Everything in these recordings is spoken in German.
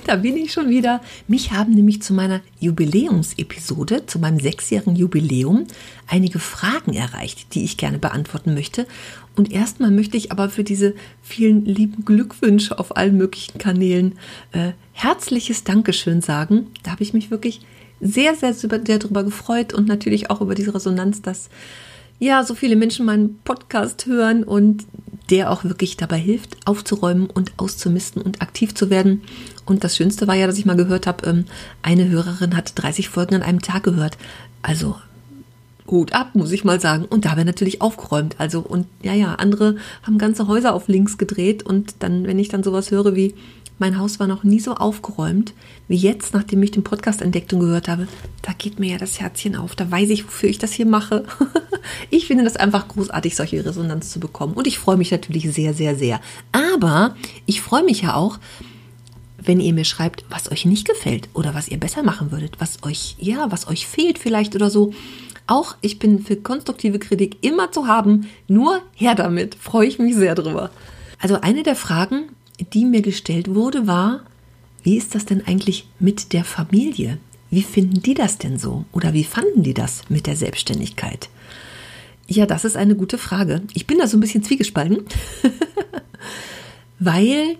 da bin ich schon wieder. Mich haben nämlich zu meiner Jubiläumsepisode, zu meinem sechsjährigen Jubiläum, einige Fragen erreicht, die ich gerne beantworten möchte. Und erstmal möchte ich aber für diese vielen lieben Glückwünsche auf allen möglichen Kanälen äh, herzliches Dankeschön sagen. Da habe ich mich wirklich sehr, sehr, sehr darüber gefreut und natürlich auch über diese Resonanz, dass ja so viele Menschen meinen Podcast hören und der auch wirklich dabei hilft, aufzuräumen und auszumisten und aktiv zu werden. Und das Schönste war ja, dass ich mal gehört habe, ähm, eine Hörerin hat 30 Folgen an einem Tag gehört. Also Hut ab, muss ich mal sagen. Und dabei natürlich aufgeräumt. Also, und ja, ja, andere haben ganze Häuser auf links gedreht. Und dann, wenn ich dann sowas höre wie, mein Haus war noch nie so aufgeräumt wie jetzt, nachdem ich den Podcast entdeckt und gehört habe. Da geht mir ja das Herzchen auf. Da weiß ich, wofür ich das hier mache. ich finde das einfach großartig, solche Resonanz zu bekommen. Und ich freue mich natürlich sehr, sehr, sehr. Aber ich freue mich ja auch, wenn ihr mir schreibt, was euch nicht gefällt oder was ihr besser machen würdet, was euch, ja, was euch fehlt vielleicht oder so. Auch ich bin für konstruktive Kritik immer zu haben, nur her damit. Freue ich mich sehr drüber. Also eine der Fragen, die mir gestellt wurde, war, wie ist das denn eigentlich mit der Familie? Wie finden die das denn so? Oder wie fanden die das mit der Selbstständigkeit? Ja, das ist eine gute Frage. Ich bin da so ein bisschen zwiegespalten, weil,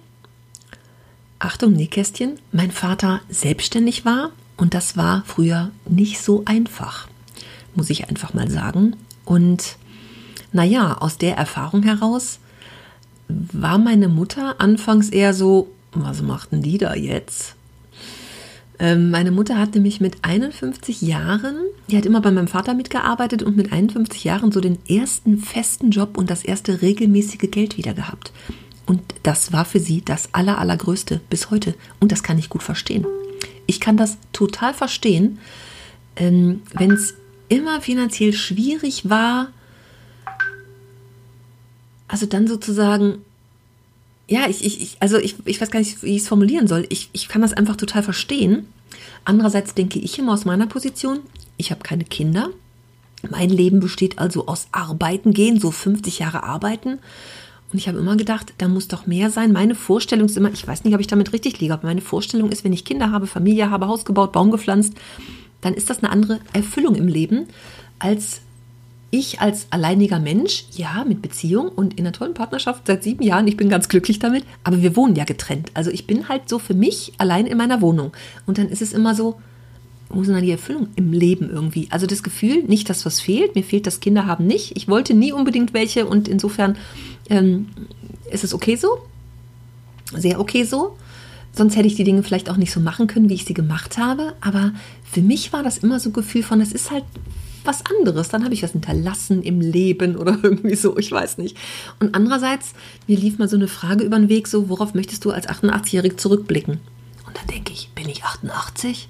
Achtung, Nähkästchen, mein Vater selbstständig war und das war früher nicht so einfach, muss ich einfach mal sagen. Und naja, aus der Erfahrung heraus war meine Mutter anfangs eher so, was machten die da jetzt? Ähm, meine Mutter hat nämlich mit 51 Jahren, die hat immer bei meinem Vater mitgearbeitet und mit 51 Jahren so den ersten festen Job und das erste regelmäßige Geld wieder gehabt. Und das war für sie das aller, allergrößte bis heute. Und das kann ich gut verstehen. Ich kann das total verstehen, ähm, wenn es immer finanziell schwierig war, also dann sozusagen, ja, ich, ich, also ich, ich weiß gar nicht, wie ich es formulieren soll. Ich, ich kann das einfach total verstehen. Andererseits denke ich immer aus meiner Position, ich habe keine Kinder. Mein Leben besteht also aus Arbeiten gehen, so 50 Jahre arbeiten. Und ich habe immer gedacht, da muss doch mehr sein. Meine Vorstellung ist immer, ich weiß nicht, ob ich damit richtig liege, aber meine Vorstellung ist, wenn ich Kinder habe, Familie habe, Haus gebaut, Baum gepflanzt, dann ist das eine andere Erfüllung im Leben, als ich als alleiniger Mensch, ja, mit Beziehung und in einer tollen Partnerschaft seit sieben Jahren, ich bin ganz glücklich damit, aber wir wohnen ja getrennt. Also ich bin halt so für mich allein in meiner Wohnung. Und dann ist es immer so, wo ist denn da die Erfüllung im Leben irgendwie? Also das Gefühl, nicht, dass was fehlt, mir fehlt das Kinder haben nicht. Ich wollte nie unbedingt welche und insofern ähm, ist es okay so, sehr okay so. Sonst hätte ich die Dinge vielleicht auch nicht so machen können, wie ich sie gemacht habe. Aber für mich war das immer so ein Gefühl von, es ist halt was anderes. Dann habe ich was hinterlassen im Leben oder irgendwie so, ich weiß nicht. Und andererseits, mir lief mal so eine Frage über den Weg, so, worauf möchtest du als 88-Jährig zurückblicken? Und dann denke ich, bin ich 88?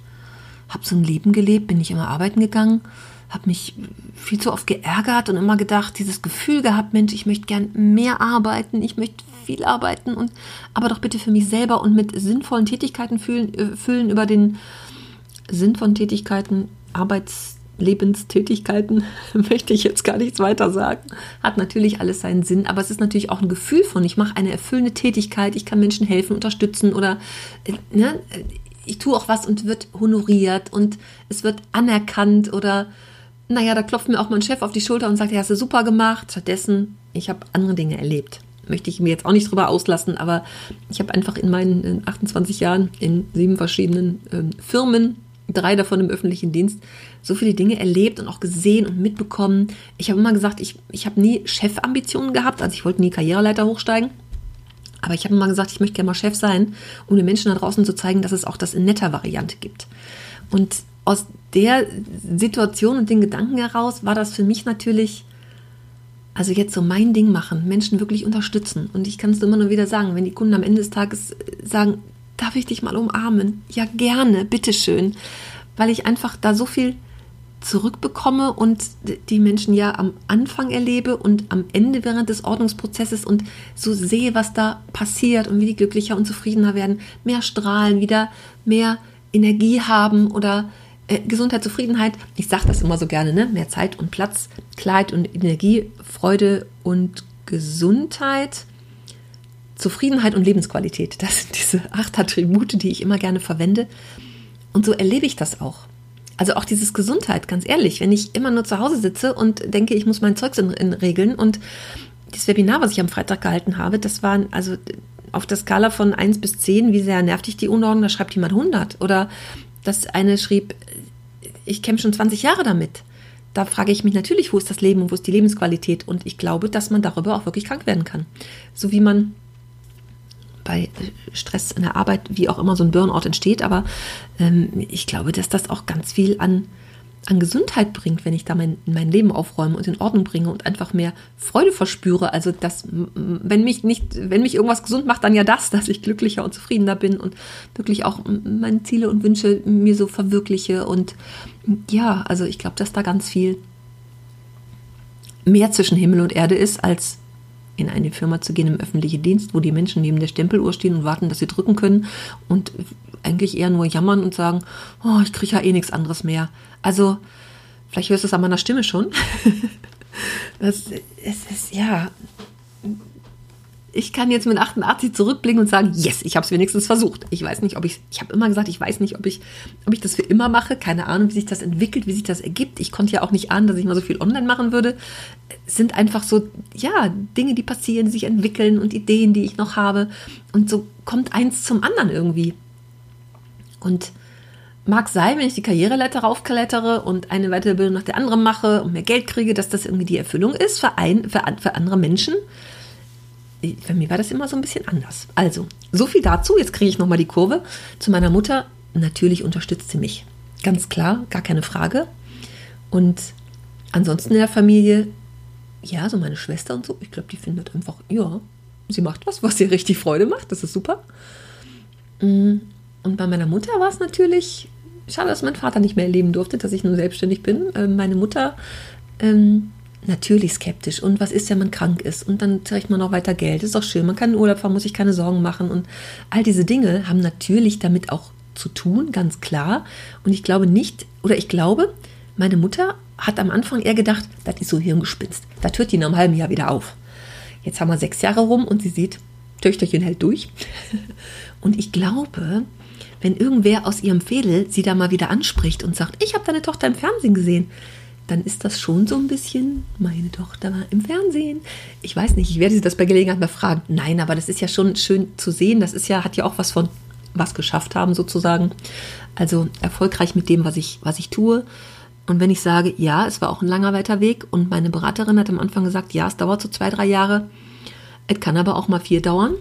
Habe so ein Leben gelebt, bin ich immer arbeiten gegangen, habe mich viel zu oft geärgert und immer gedacht, dieses Gefühl gehabt, Mensch, ich möchte gern mehr arbeiten, ich möchte viel arbeiten und aber doch bitte für mich selber und mit sinnvollen Tätigkeiten füllen, äh, füllen über den Sinn von Tätigkeiten, Arbeits Lebenstätigkeiten möchte ich jetzt gar nichts weiter sagen. Hat natürlich alles seinen Sinn, aber es ist natürlich auch ein Gefühl von, ich mache eine erfüllende Tätigkeit, ich kann Menschen helfen, unterstützen oder äh, ne, ich tue auch was und wird honoriert und es wird anerkannt oder naja, da klopft mir auch mein Chef auf die Schulter und sagt, ja, hast du super gemacht. Stattdessen, ich habe andere Dinge erlebt. Möchte ich mir jetzt auch nicht drüber auslassen, aber ich habe einfach in meinen 28 Jahren in sieben verschiedenen äh, Firmen drei davon im öffentlichen Dienst, so viele Dinge erlebt und auch gesehen und mitbekommen. Ich habe immer gesagt, ich, ich habe nie Chefambitionen gehabt, also ich wollte nie Karriereleiter hochsteigen. Aber ich habe immer gesagt, ich möchte gerne mal Chef sein, um den Menschen da draußen zu zeigen, dass es auch das in netter Variante gibt. Und aus der Situation und den Gedanken heraus war das für mich natürlich, also jetzt so mein Ding machen, Menschen wirklich unterstützen. Und ich kann es immer nur wieder sagen, wenn die Kunden am Ende des Tages sagen, darf ich dich mal umarmen? Ja, gerne, bitteschön. Weil ich einfach da so viel zurückbekomme und die Menschen ja am Anfang erlebe und am Ende während des Ordnungsprozesses und so sehe, was da passiert und wie die glücklicher und zufriedener werden, mehr strahlen, wieder mehr Energie haben oder äh, Gesundheit, Zufriedenheit. Ich sage das immer so gerne, ne? Mehr Zeit und Platz, Kleid und Energie, Freude und Gesundheit. Zufriedenheit und Lebensqualität. Das sind diese acht Attribute, die ich immer gerne verwende. Und so erlebe ich das auch. Also auch dieses Gesundheit, ganz ehrlich, wenn ich immer nur zu Hause sitze und denke, ich muss mein Zeugs in, in regeln und das Webinar, was ich am Freitag gehalten habe, das waren also auf der Skala von 1 bis 10, wie sehr nervt dich die Unordnung, da schreibt jemand 100. Oder das eine schrieb, ich kämpfe schon 20 Jahre damit. Da frage ich mich natürlich, wo ist das Leben und wo ist die Lebensqualität? Und ich glaube, dass man darüber auch wirklich krank werden kann. So wie man bei Stress in der Arbeit, wie auch immer so ein Burnout entsteht. Aber ähm, ich glaube, dass das auch ganz viel an, an Gesundheit bringt, wenn ich da mein, mein Leben aufräume und in Ordnung bringe und einfach mehr Freude verspüre. Also das, wenn mich nicht, wenn mich irgendwas gesund macht, dann ja das, dass ich glücklicher und zufriedener bin und wirklich auch meine Ziele und Wünsche mir so verwirkliche. Und ja, also ich glaube, dass da ganz viel mehr zwischen Himmel und Erde ist, als in eine Firma zu gehen im öffentlichen Dienst, wo die Menschen neben der Stempeluhr stehen und warten, dass sie drücken können und eigentlich eher nur jammern und sagen, oh, ich kriege ja eh nichts anderes mehr. Also, vielleicht hörst du es an meiner Stimme schon. das, es ist, ja, ich kann jetzt mit 88 zurückblicken und sagen, yes, ich habe es wenigstens versucht. Ich weiß nicht, ob ich, ich habe immer gesagt, ich weiß nicht, ob ich, ob ich das für immer mache. Keine Ahnung, wie sich das entwickelt, wie sich das ergibt. Ich konnte ja auch nicht ahnen, dass ich mal so viel online machen würde. Es sind einfach so, ja, Dinge, die passieren, die sich entwickeln und Ideen, die ich noch habe. Und so kommt eins zum anderen irgendwie. Und mag sein, wenn ich die Karriereleiter raufklettere und eine Weiterbildung nach der anderen mache und mehr Geld kriege, dass das irgendwie die Erfüllung ist für, ein, für, für andere Menschen bei mir war das immer so ein bisschen anders. Also, so viel dazu. Jetzt kriege ich nochmal die Kurve zu meiner Mutter. Natürlich unterstützt sie mich. Ganz klar, gar keine Frage. Und ansonsten in der Familie, ja, so meine Schwester und so, ich glaube, die findet einfach, ja, sie macht was, was ihr richtig Freude macht. Das ist super. Mm, und bei meiner Mutter war es natürlich, schade, dass mein Vater nicht mehr erleben durfte, dass ich nun selbstständig bin. Ähm, meine Mutter ähm, natürlich skeptisch. Und was ist, wenn man krank ist? Und dann kriegt man noch weiter Geld. Ist doch schön. Man kann in Urlaub fahren, muss sich keine Sorgen machen. Und all diese Dinge haben natürlich damit auch zu tun, ganz klar. Und ich glaube nicht, oder ich glaube, meine Mutter hat am Anfang eher gedacht, das ist so Hirngespinst. Das hört die in einem halben Jahr wieder auf. Jetzt haben wir sechs Jahre rum und sie sieht, Töchterchen hält durch. Und ich glaube, wenn irgendwer aus ihrem Fädel sie da mal wieder anspricht und sagt, ich habe deine Tochter im Fernsehen gesehen, dann ist das schon so ein bisschen, meine Tochter war im Fernsehen. Ich weiß nicht, ich werde sie das bei Gelegenheit mal fragen. Nein, aber das ist ja schon schön zu sehen. Das ist ja, hat ja auch was von was geschafft haben, sozusagen. Also erfolgreich mit dem, was ich, was ich tue. Und wenn ich sage, ja, es war auch ein langer weiter Weg und meine Beraterin hat am Anfang gesagt, ja, es dauert so zwei, drei Jahre. Es kann aber auch mal vier dauern.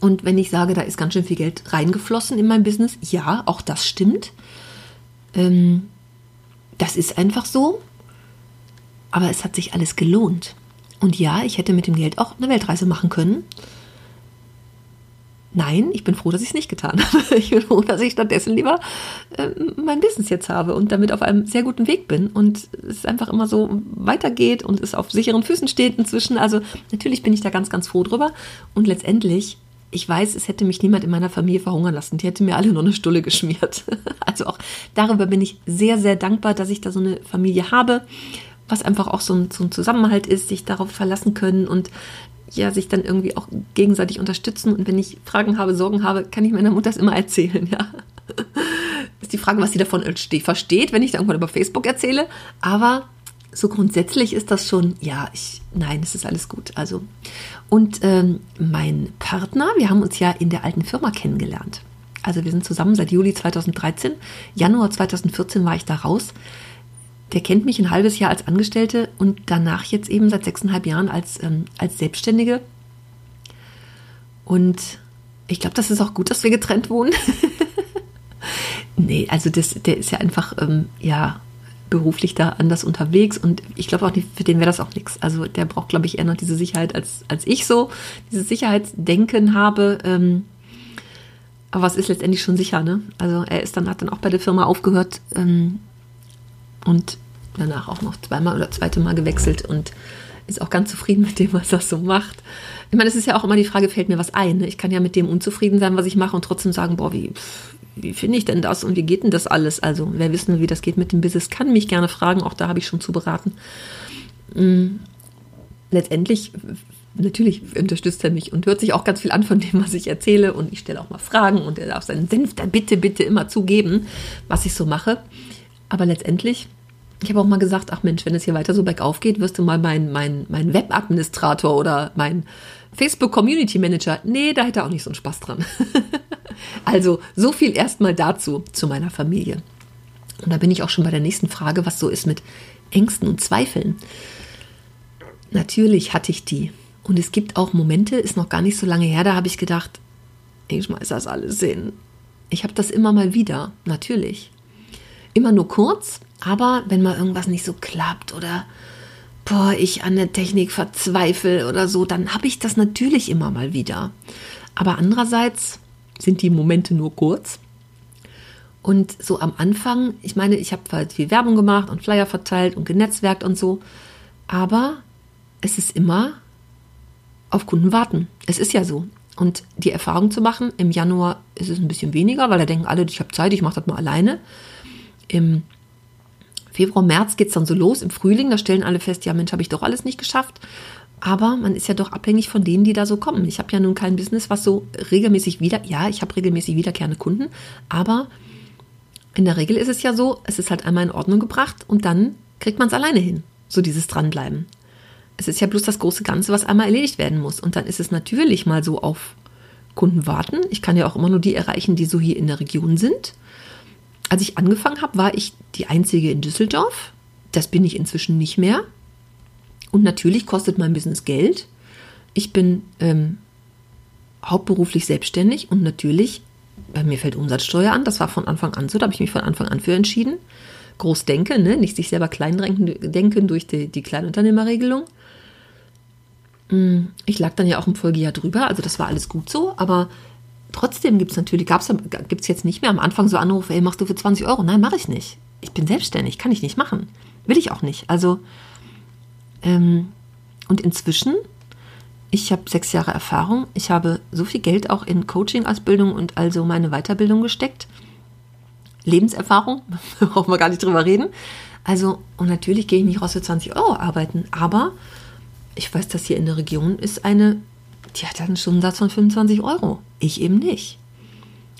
Und wenn ich sage, da ist ganz schön viel Geld reingeflossen in mein Business, ja, auch das stimmt. Ähm, das ist einfach so. Aber es hat sich alles gelohnt. Und ja, ich hätte mit dem Geld auch eine Weltreise machen können. Nein, ich bin froh, dass ich es nicht getan habe. Ich bin froh, dass ich stattdessen lieber äh, mein Business jetzt habe und damit auf einem sehr guten Weg bin und es einfach immer so weitergeht und es auf sicheren Füßen steht inzwischen. Also natürlich bin ich da ganz, ganz froh drüber. Und letztendlich ich weiß, es hätte mich niemand in meiner Familie verhungern lassen. Die hätte mir alle nur eine Stulle geschmiert. Also auch darüber bin ich sehr, sehr dankbar, dass ich da so eine Familie habe, was einfach auch so ein, so ein Zusammenhalt ist, sich darauf verlassen können und ja, sich dann irgendwie auch gegenseitig unterstützen. Und wenn ich Fragen habe, Sorgen habe, kann ich meiner Mutter das immer erzählen, ja. Ist die Frage, was sie davon versteht, wenn ich da irgendwann über Facebook erzähle. Aber so grundsätzlich ist das schon, ja, ich, nein, es ist alles gut. Also, und ähm, mein Partner, wir haben uns ja in der alten Firma kennengelernt. Also wir sind zusammen seit Juli 2013. Januar 2014 war ich da raus. Der kennt mich ein halbes Jahr als Angestellte und danach jetzt eben seit sechseinhalb Jahren als, ähm, als Selbstständige. Und ich glaube, das ist auch gut, dass wir getrennt wohnen. nee, also das, der ist ja einfach, ähm, ja, beruflich da anders unterwegs und ich glaube auch, für den wäre das auch nichts. Also der braucht, glaube ich, eher noch diese Sicherheit, als, als ich so dieses Sicherheitsdenken habe. Ähm, Aber es ist letztendlich schon sicher, ne? Also er ist dann, hat dann auch bei der Firma aufgehört ähm, und danach auch noch zweimal oder zweite Mal gewechselt und ist auch ganz zufrieden mit dem, was er so macht. Ich meine, es ist ja auch immer die Frage, fällt mir was ein? Ne? Ich kann ja mit dem unzufrieden sein, was ich mache und trotzdem sagen, boah, wie, wie finde ich denn das und wie geht denn das alles? Also, wer wissen will, wie das geht mit dem Business, kann mich gerne fragen. Auch da habe ich schon zu beraten. Mhm. Letztendlich natürlich unterstützt er mich und hört sich auch ganz viel an von dem, was ich erzähle. Und ich stelle auch mal Fragen und er darf seinen Senf dann bitte, bitte immer zugeben, was ich so mache. Aber letztendlich, ich habe auch mal gesagt, ach Mensch, wenn es hier weiter so bergauf geht, wirst du mal mein, mein, mein Webadministrator oder mein Facebook Community Manager. Nee, da hätte er auch nicht so einen Spaß dran. also so viel erstmal dazu, zu meiner Familie. Und da bin ich auch schon bei der nächsten Frage, was so ist mit Ängsten und Zweifeln. Natürlich hatte ich die. Und es gibt auch Momente, ist noch gar nicht so lange her, da habe ich gedacht, ich schmeiß das alles hin. Ich habe das immer mal wieder, natürlich. Immer nur kurz, aber wenn mal irgendwas nicht so klappt oder boah, ich an der Technik verzweifle oder so, dann habe ich das natürlich immer mal wieder. Aber andererseits sind die Momente nur kurz. Und so am Anfang, ich meine, ich habe halt viel Werbung gemacht und Flyer verteilt und genetzwerkt und so, aber es ist immer auf Kunden warten. Es ist ja so. Und die Erfahrung zu machen, im Januar ist es ein bisschen weniger, weil da denken alle, ich habe Zeit, ich mache das mal alleine. Im Februar, März geht es dann so los, im Frühling, da stellen alle fest, ja Mensch, habe ich doch alles nicht geschafft. Aber man ist ja doch abhängig von denen, die da so kommen. Ich habe ja nun kein Business, was so regelmäßig wieder, ja, ich habe regelmäßig wiederkehrende Kunden, aber in der Regel ist es ja so, es ist halt einmal in Ordnung gebracht und dann kriegt man es alleine hin. So dieses Dranbleiben. Es ist ja bloß das große Ganze, was einmal erledigt werden muss. Und dann ist es natürlich mal so auf Kunden warten. Ich kann ja auch immer nur die erreichen, die so hier in der Region sind. Als ich angefangen habe, war ich die Einzige in Düsseldorf. Das bin ich inzwischen nicht mehr. Und natürlich kostet mein Business Geld. Ich bin ähm, hauptberuflich selbstständig und natürlich, bei mir fällt Umsatzsteuer an. Das war von Anfang an so, da habe ich mich von Anfang an für entschieden. Groß denken, ne? nicht sich selber klein denken durch die, die Kleinunternehmerregelung. Mm, ich lag dann ja auch im Folgejahr drüber, also das war alles gut so, aber trotzdem gibt es natürlich, gibt es jetzt nicht mehr am Anfang so Anrufe, ey, machst du für 20 Euro? Nein, mache ich nicht. Ich bin selbstständig, kann ich nicht machen. Will ich auch nicht. Also, ähm, und inzwischen, ich habe sechs Jahre Erfahrung, ich habe so viel Geld auch in Coaching-Ausbildung und also meine Weiterbildung gesteckt. Lebenserfahrung, brauchen wir gar nicht drüber reden. Also, und natürlich gehe ich nicht raus für 20 Euro arbeiten, aber ich weiß, dass hier in der Region ist eine, die hat einen Stundensatz von 25 Euro. Ich eben nicht.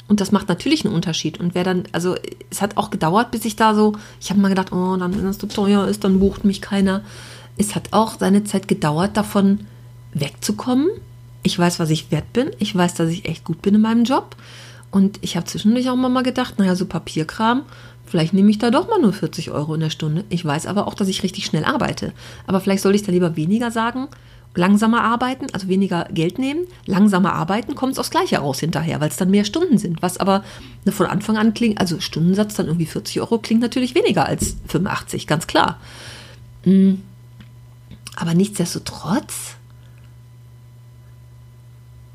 Und das macht natürlich einen Unterschied. Und wer dann, also es hat auch gedauert, bis ich da so, ich habe mal gedacht, oh, dann, wenn das zu teuer ist, dann bucht mich keiner. Es hat auch seine Zeit gedauert, davon wegzukommen. Ich weiß, was ich wert bin. Ich weiß, dass ich echt gut bin in meinem Job. Und ich habe zwischendurch auch mal gedacht, naja, so Papierkram, Vielleicht nehme ich da doch mal nur 40 Euro in der Stunde. Ich weiß aber auch, dass ich richtig schnell arbeite. Aber vielleicht sollte ich da lieber weniger sagen, langsamer arbeiten, also weniger Geld nehmen, langsamer arbeiten, kommt es aufs Gleiche raus hinterher, weil es dann mehr Stunden sind. Was aber von Anfang an klingt, also Stundensatz dann irgendwie 40 Euro, klingt natürlich weniger als 85, ganz klar. Hm. Aber nichtsdestotrotz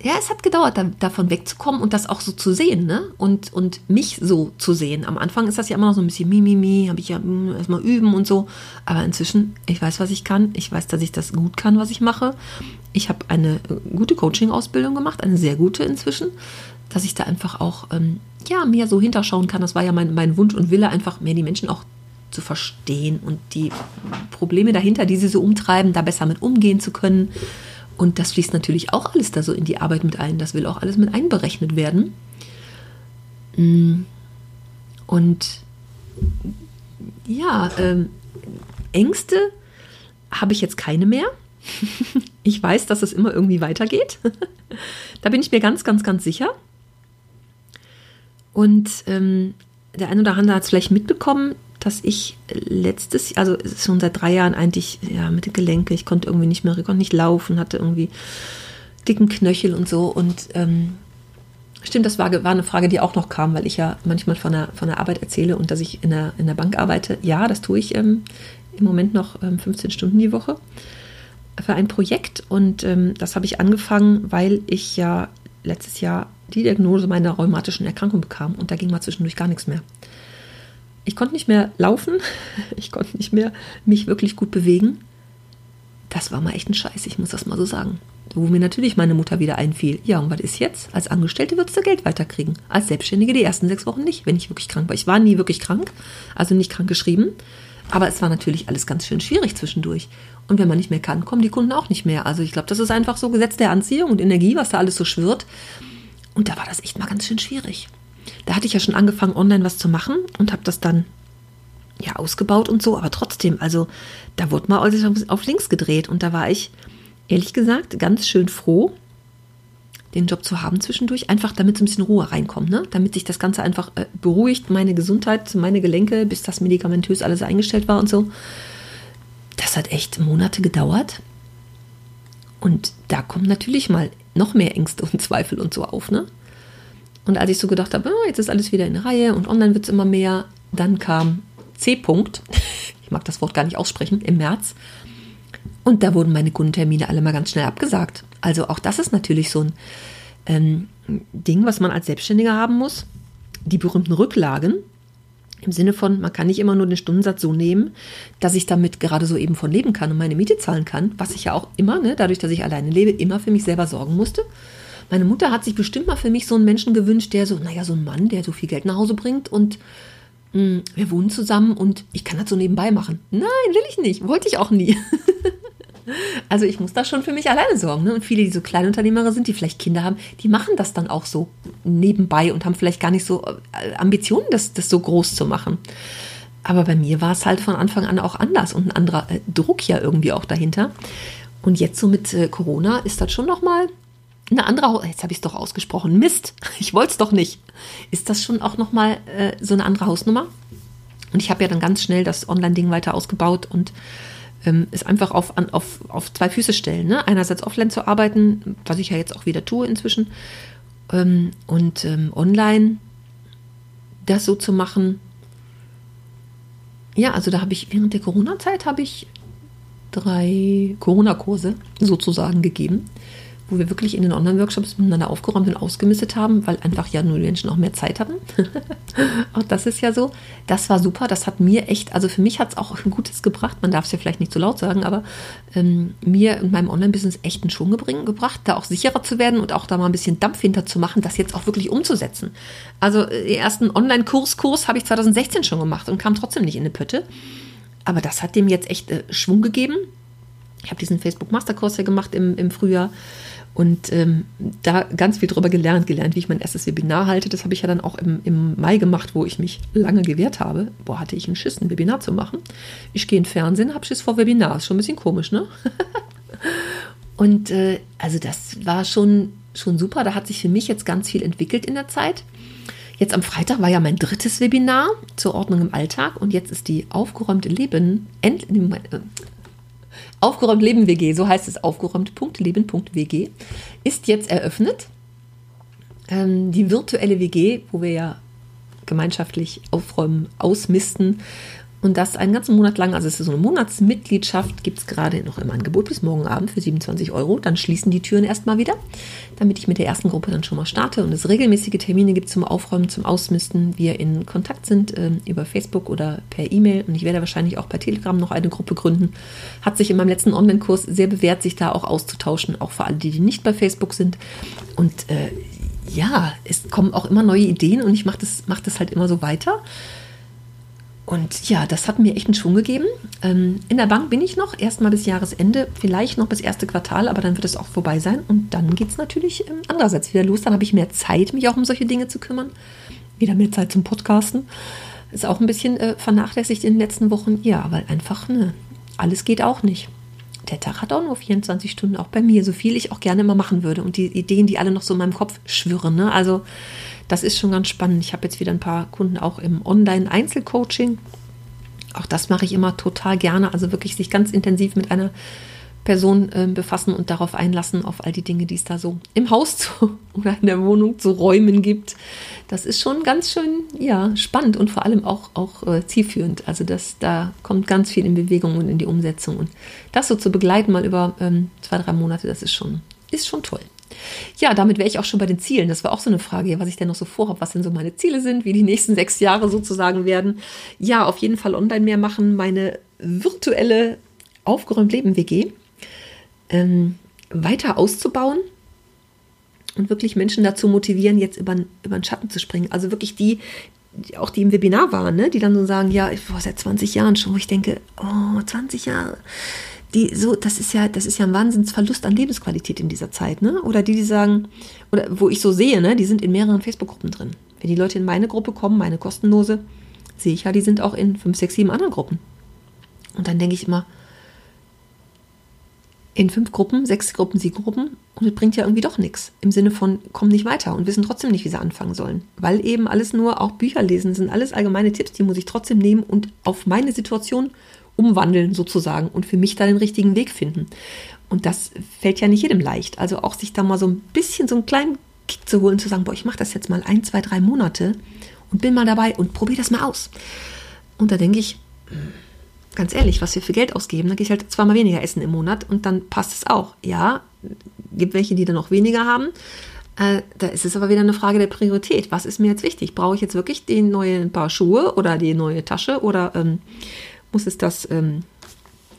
ja, es hat gedauert, da, davon wegzukommen und das auch so zu sehen, ne? Und, und mich so zu sehen. Am Anfang ist das ja immer noch so ein bisschen Mimimi, habe ich ja hm, erstmal üben und so. Aber inzwischen, ich weiß, was ich kann. Ich weiß, dass ich das gut kann, was ich mache. Ich habe eine äh, gute Coaching-Ausbildung gemacht, eine sehr gute inzwischen, dass ich da einfach auch, ähm, ja, mehr so hinterschauen kann. Das war ja mein, mein Wunsch und Wille, einfach mehr die Menschen auch zu verstehen und die Probleme dahinter, die sie so umtreiben, da besser mit umgehen zu können. Und das fließt natürlich auch alles da so in die Arbeit mit ein. Das will auch alles mit einberechnet werden. Mm. Und ja, ähm, Ängste habe ich jetzt keine mehr. ich weiß, dass es immer irgendwie weitergeht. da bin ich mir ganz, ganz, ganz sicher. Und ähm, der eine oder andere hat es vielleicht mitbekommen dass ich letztes, also schon seit drei Jahren eigentlich ja, mit den Gelenken, ich konnte irgendwie nicht mehr, konnte nicht laufen, hatte irgendwie dicken Knöchel und so. Und ähm, stimmt, das war, war eine Frage, die auch noch kam, weil ich ja manchmal von der, von der Arbeit erzähle und dass ich in der, in der Bank arbeite. Ja, das tue ich ähm, im Moment noch ähm, 15 Stunden die Woche für ein Projekt und ähm, das habe ich angefangen, weil ich ja letztes Jahr die Diagnose meiner rheumatischen Erkrankung bekam und da ging mal zwischendurch gar nichts mehr. Ich konnte nicht mehr laufen, ich konnte nicht mehr mich wirklich gut bewegen. Das war mal echt ein Scheiß, ich muss das mal so sagen. Wo mir natürlich meine Mutter wieder einfiel. Ja, und was ist jetzt? Als Angestellte würdest du Geld weiterkriegen. Als Selbstständige die ersten sechs Wochen nicht, wenn ich wirklich krank war. Ich war nie wirklich krank, also nicht krank geschrieben. Aber es war natürlich alles ganz schön schwierig zwischendurch. Und wenn man nicht mehr kann, kommen die Kunden auch nicht mehr. Also ich glaube, das ist einfach so Gesetz der Anziehung und Energie, was da alles so schwirrt. Und da war das echt mal ganz schön schwierig. Da hatte ich ja schon angefangen, online was zu machen und habe das dann ja ausgebaut und so, aber trotzdem, also da wurde mal alles auf links gedreht und da war ich ehrlich gesagt ganz schön froh, den Job zu haben zwischendurch, einfach damit so ein bisschen Ruhe reinkommt, ne? damit sich das Ganze einfach äh, beruhigt, meine Gesundheit, meine Gelenke, bis das medikamentös alles eingestellt war und so. Das hat echt Monate gedauert. Und da kommen natürlich mal noch mehr Ängste und Zweifel und so auf, ne? Und als ich so gedacht habe, oh, jetzt ist alles wieder in Reihe und online wird es immer mehr, dann kam C. -Punkt. Ich mag das Wort gar nicht aussprechen, im März. Und da wurden meine Kundentermine alle mal ganz schnell abgesagt. Also auch das ist natürlich so ein ähm, Ding, was man als Selbstständiger haben muss. Die berühmten Rücklagen. Im Sinne von, man kann nicht immer nur den Stundensatz so nehmen, dass ich damit gerade so eben von leben kann und meine Miete zahlen kann, was ich ja auch immer, ne, dadurch, dass ich alleine lebe, immer für mich selber sorgen musste. Meine Mutter hat sich bestimmt mal für mich so einen Menschen gewünscht, der so, naja, so ein Mann, der so viel Geld nach Hause bringt und mh, hm, wir wohnen zusammen und ich kann das so nebenbei machen. Nein, will ich nicht, wollte ich auch nie. Also ich muss da schon für mich alleine sorgen. Ne? Und viele, die so Kleinunternehmer sind, die vielleicht Kinder haben, die machen das dann auch so nebenbei und haben vielleicht gar nicht so äh, Ambitionen, das, das so groß zu machen. Aber bei mir war es halt von Anfang an auch anders und ein anderer äh, Druck ja irgendwie auch dahinter. Und jetzt so mit äh, Corona ist das schon nochmal eine andere, jetzt habe ich es doch ausgesprochen, Mist, ich wollte es doch nicht. Ist das schon auch nochmal äh, so eine andere Hausnummer? Und ich habe ja dann ganz schnell das Online-Ding weiter ausgebaut und ähm, ist einfach auf, an, auf, auf zwei Füße stellen. Ne? Einerseits offline zu arbeiten, was ich ja jetzt auch wieder tue inzwischen, ähm, und ähm, online das so zu machen. Ja, also da habe ich während der Corona-Zeit habe ich drei Corona-Kurse sozusagen gegeben wo wir wirklich in den Online-Workshops miteinander aufgeräumt und ausgemistet haben, weil einfach ja nur die Menschen auch mehr Zeit hatten. auch das ist ja so. Das war super. Das hat mir echt, also für mich hat es auch ein Gutes gebracht. Man darf es ja vielleicht nicht so laut sagen, aber ähm, mir und meinem Online-Business echt einen Schwung gebracht, da auch sicherer zu werden und auch da mal ein bisschen Dampf hinter zu machen, das jetzt auch wirklich umzusetzen. Also äh, den ersten Online-Kurs-Kurs habe ich 2016 schon gemacht und kam trotzdem nicht in eine Pötte. Aber das hat dem jetzt echt äh, Schwung gegeben. Ich habe diesen Facebook Masterkurs ja gemacht im, im Frühjahr und ähm, da ganz viel drüber gelernt, gelernt, wie ich mein erstes Webinar halte. Das habe ich ja dann auch im, im Mai gemacht, wo ich mich lange gewehrt habe. Boah, hatte ich einen Schiss, ein Webinar zu machen. Ich gehe in Fernsehen, habe Schiss vor Webinars. Schon ein bisschen komisch, ne? Und äh, also das war schon, schon super. Da hat sich für mich jetzt ganz viel entwickelt in der Zeit. Jetzt am Freitag war ja mein drittes Webinar zur Ordnung im Alltag und jetzt ist die aufgeräumte Leben, end, äh, Aufgeräumt Leben WG, so heißt es aufgeräumt.leben.wg, ist jetzt eröffnet. Ähm, die virtuelle WG, wo wir ja gemeinschaftlich aufräumen, ausmisten und das einen ganzen Monat lang, also es ist so eine Monatsmitgliedschaft, gibt es gerade noch im Angebot bis morgen Abend für 27 Euro. Dann schließen die Türen erstmal wieder, damit ich mit der ersten Gruppe dann schon mal starte und es regelmäßige Termine gibt zum Aufräumen, zum Ausmisten. Wir in Kontakt sind äh, über Facebook oder per E-Mail und ich werde wahrscheinlich auch bei Telegram noch eine Gruppe gründen. Hat sich in meinem letzten Online-Kurs sehr bewährt, sich da auch auszutauschen, auch für alle, die, die nicht bei Facebook sind. Und äh, ja, es kommen auch immer neue Ideen und ich mache das, mach das halt immer so weiter. Und ja, das hat mir echt einen Schwung gegeben. Ähm, in der Bank bin ich noch, erstmal bis Jahresende, vielleicht noch bis erste Quartal, aber dann wird es auch vorbei sein. Und dann geht es natürlich ähm, andererseits wieder los. Dann habe ich mehr Zeit, mich auch um solche Dinge zu kümmern. Wieder mehr Zeit zum Podcasten. Ist auch ein bisschen äh, vernachlässigt in den letzten Wochen. Ja, weil einfach, ne, alles geht auch nicht. Der Tag hat auch nur 24 Stunden, auch bei mir, so viel ich auch gerne immer machen würde. Und die Ideen, die alle noch so in meinem Kopf schwirren. Ne? Also das ist schon ganz spannend. Ich habe jetzt wieder ein paar Kunden auch im Online-Einzelcoaching. Auch das mache ich immer total gerne. Also wirklich sich ganz intensiv mit einer Person äh, befassen und darauf einlassen, auf all die Dinge, die es da so im Haus zu, oder in der Wohnung zu räumen gibt. Das ist schon ganz schön ja, spannend und vor allem auch, auch äh, zielführend. Also das, da kommt ganz viel in Bewegung und in die Umsetzung. Und das so zu begleiten, mal über ähm, zwei, drei Monate, das ist schon, ist schon toll. Ja, damit wäre ich auch schon bei den Zielen. Das war auch so eine Frage, was ich denn noch so vorhabe, was denn so meine Ziele sind, wie die nächsten sechs Jahre sozusagen werden. Ja, auf jeden Fall online mehr machen, meine virtuelle aufgeräumt Leben WG ähm, weiter auszubauen und wirklich Menschen dazu motivieren, jetzt über, über den Schatten zu springen. Also wirklich die, auch die im Webinar waren, ne, die dann so sagen, ja, ich war seit 20 Jahren schon, wo ich denke, oh, 20 Jahre die so, das ist ja, das ist ja ein Wahnsinnsverlust an Lebensqualität in dieser Zeit, ne? Oder die, die sagen, oder wo ich so sehe, ne, die sind in mehreren Facebook-Gruppen drin. Wenn die Leute in meine Gruppe kommen, meine kostenlose, sehe ich ja, die sind auch in fünf, sechs, sieben anderen Gruppen. Und dann denke ich immer, in fünf Gruppen, sechs Gruppen, sieben Gruppen und es bringt ja irgendwie doch nichts. Im Sinne von, kommen nicht weiter und wissen trotzdem nicht, wie sie anfangen sollen. Weil eben alles nur, auch Bücher lesen, sind alles allgemeine Tipps, die muss ich trotzdem nehmen und auf meine Situation umwandeln sozusagen und für mich da den richtigen Weg finden. Und das fällt ja nicht jedem leicht. Also auch sich da mal so ein bisschen so einen kleinen Kick zu holen, zu sagen, boah, ich mache das jetzt mal ein, zwei, drei Monate und bin mal dabei und probiere das mal aus. Und da denke ich, ganz ehrlich, was wir für Geld ausgeben, dann gehe ich halt zweimal weniger essen im Monat und dann passt es auch. Ja, gibt welche, die dann noch weniger haben. Äh, da ist es aber wieder eine Frage der Priorität. Was ist mir jetzt wichtig? Brauche ich jetzt wirklich den neuen Paar Schuhe oder die neue Tasche oder ähm, muss es das, ähm,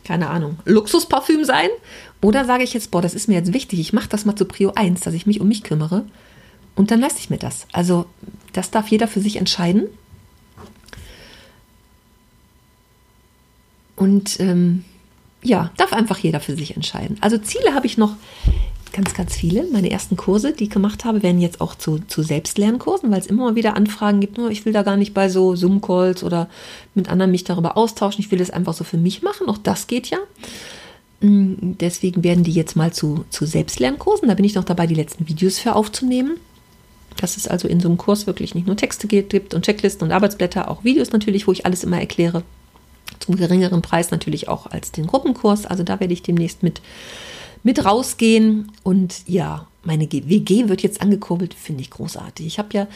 keine Ahnung, Luxusparfüm sein? Oder sage ich jetzt, boah, das ist mir jetzt wichtig, ich mache das mal zu Prio 1, dass ich mich um mich kümmere und dann lasse ich mir das. Also das darf jeder für sich entscheiden. Und ähm, ja, darf einfach jeder für sich entscheiden. Also Ziele habe ich noch ganz, ganz viele. Meine ersten Kurse, die ich gemacht habe, werden jetzt auch zu, zu Selbstlernkursen, weil es immer wieder Anfragen gibt, nur ich will da gar nicht bei so Zoom-Calls oder mit anderen mich darüber austauschen. Ich will das einfach so für mich machen. Auch das geht ja. Mm, deswegen werden die jetzt mal zu, zu Selbstlernkursen. Da bin ich noch dabei, die letzten Videos für aufzunehmen. Dass es also in so einem Kurs wirklich nicht nur Texte gibt und Checklisten und Arbeitsblätter, auch Videos natürlich, wo ich alles immer erkläre. Zum geringeren Preis natürlich auch als den Gruppenkurs. Also da werde ich demnächst mit mit rausgehen. Und ja, meine WG wird jetzt angekurbelt, finde ich großartig. Ich habe ja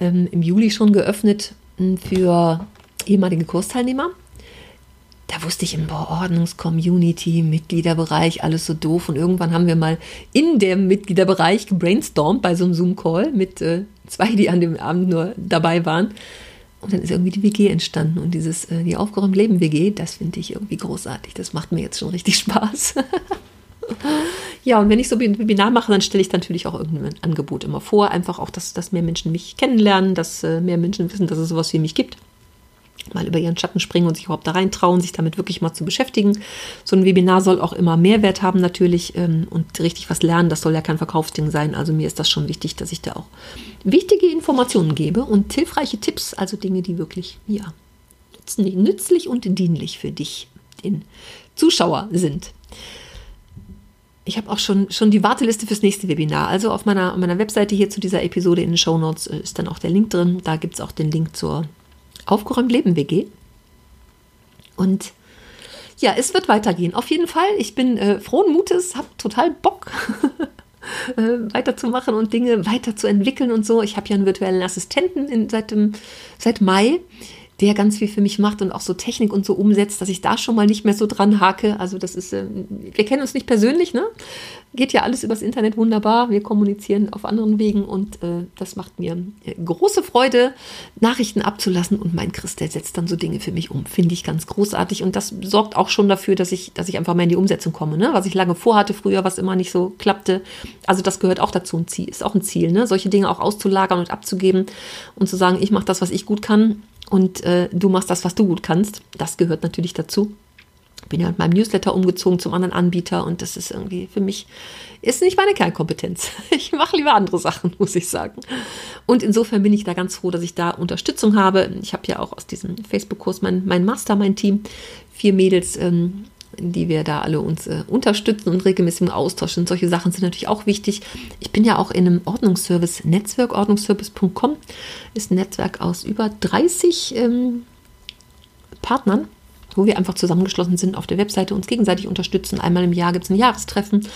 ähm, im Juli schon geöffnet hm, für ehemalige Kursteilnehmer. Da wusste ich im Ordnungscommunity, Mitgliederbereich, alles so doof. Und irgendwann haben wir mal in dem Mitgliederbereich gebrainstormt bei so einem Zoom-Call mit äh, zwei, die an dem Abend nur dabei waren. Und dann ist irgendwie die WG entstanden. Und dieses, äh, die aufgeräumt Leben WG, das finde ich irgendwie großartig. Das macht mir jetzt schon richtig Spaß. Ja, und wenn ich so ein Webinar mache, dann stelle ich natürlich auch irgendein Angebot immer vor. Einfach auch, dass, dass mehr Menschen mich kennenlernen, dass äh, mehr Menschen wissen, dass es sowas wie mich gibt. Mal über ihren Schatten springen und sich überhaupt da reintrauen, sich damit wirklich mal zu beschäftigen. So ein Webinar soll auch immer Mehrwert haben natürlich ähm, und richtig was lernen. Das soll ja kein Verkaufsding sein. Also mir ist das schon wichtig, dass ich da auch wichtige Informationen gebe und hilfreiche Tipps, also Dinge, die wirklich, ja, nützlich und dienlich für dich, den Zuschauer sind ich habe auch schon, schon die Warteliste fürs nächste Webinar. Also auf meiner, meiner Webseite hier zu dieser Episode in den Show Notes äh, ist dann auch der Link drin. Da gibt es auch den Link zur Aufgeräumt Leben WG. Und ja, es wird weitergehen. Auf jeden Fall. Ich bin äh, frohen Mutes, habe total Bock. äh, weiterzumachen und Dinge weiterzuentwickeln und so. Ich habe ja einen virtuellen Assistenten in, seit, dem, seit Mai der ganz viel für mich macht und auch so Technik und so umsetzt, dass ich da schon mal nicht mehr so dran hake. Also das ist, äh, wir kennen uns nicht persönlich, ne? Geht ja alles übers Internet wunderbar. Wir kommunizieren auf anderen Wegen und äh, das macht mir äh, große Freude, Nachrichten abzulassen und mein Christel setzt dann so Dinge für mich um. Finde ich ganz großartig und das sorgt auch schon dafür, dass ich, dass ich einfach mehr in die Umsetzung komme, ne? Was ich lange vorhatte früher, was immer nicht so klappte. Also das gehört auch dazu, ein Ziel, ist auch ein Ziel, ne? Solche Dinge auch auszulagern und abzugeben und zu sagen, ich mache das, was ich gut kann und äh, du machst das, was du gut kannst. Das gehört natürlich dazu. Bin ja mit meinem Newsletter umgezogen zum anderen Anbieter und das ist irgendwie für mich, ist nicht meine Kernkompetenz. Ich mache lieber andere Sachen, muss ich sagen. Und insofern bin ich da ganz froh, dass ich da Unterstützung habe. Ich habe ja auch aus diesem Facebook-Kurs mein, mein Mastermind-Team, vier Mädels, ähm, die wir da alle uns äh, unterstützen und regelmäßig im Austausch sind. Solche Sachen sind natürlich auch wichtig. Ich bin ja auch in einem Ordnungsservice-Netzwerk. Ordnungsservice.com ist ein Netzwerk aus über 30 ähm, Partnern wo wir einfach zusammengeschlossen sind auf der Webseite, uns gegenseitig unterstützen. Einmal im Jahr gibt es ein Jahrestreffen,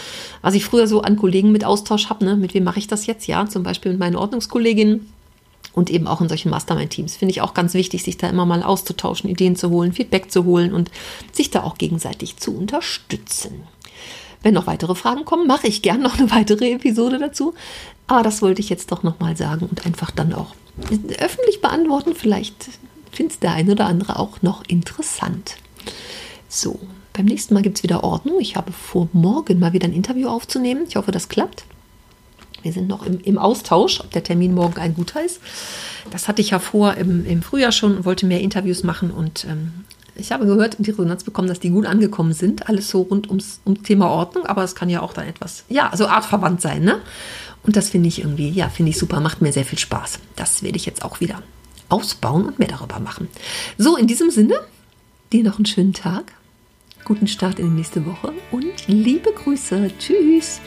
was ich früher so an Kollegen mit Austausch habe. Ne? Mit wem mache ich das jetzt? Ja, zum Beispiel mit meinen Ordnungskolleginnen und eben auch in solchen Mastermind-Teams. Finde ich auch ganz wichtig, sich da immer mal auszutauschen, Ideen zu holen, Feedback zu holen und sich da auch gegenseitig zu unterstützen. Wenn noch weitere Fragen kommen, mache ich gern noch eine weitere Episode dazu. Aber das wollte ich jetzt doch nochmal sagen und einfach dann auch öffentlich beantworten. Vielleicht findet der eine oder andere auch noch interessant. So, beim nächsten Mal gibt es wieder Ordnung. Ich habe vor, morgen mal wieder ein Interview aufzunehmen. Ich hoffe, das klappt. Wir sind noch im, im, Austausch, ob der Termin morgen ein guter ist. Das hatte ich ja vor im, im Frühjahr schon und wollte mehr Interviews machen. Und ähm, ich habe gehört und die Resonanz bekommen, dass die gut angekommen sind. Alles so rund ums, ums Thema Ordnung. Aber es kann ja auch dann etwas, ja, so artverwandt sein. Ne? Und das finde ich irgendwie, ja, finde ich super. Macht mir sehr viel Spaß. Das werde ich jetzt auch wieder ausbauen und mehr darüber machen. So, in diesem Sinne, dir noch einen schönen Tag. Guten Start in die nächste Woche und liebe Grüße. Tschüss.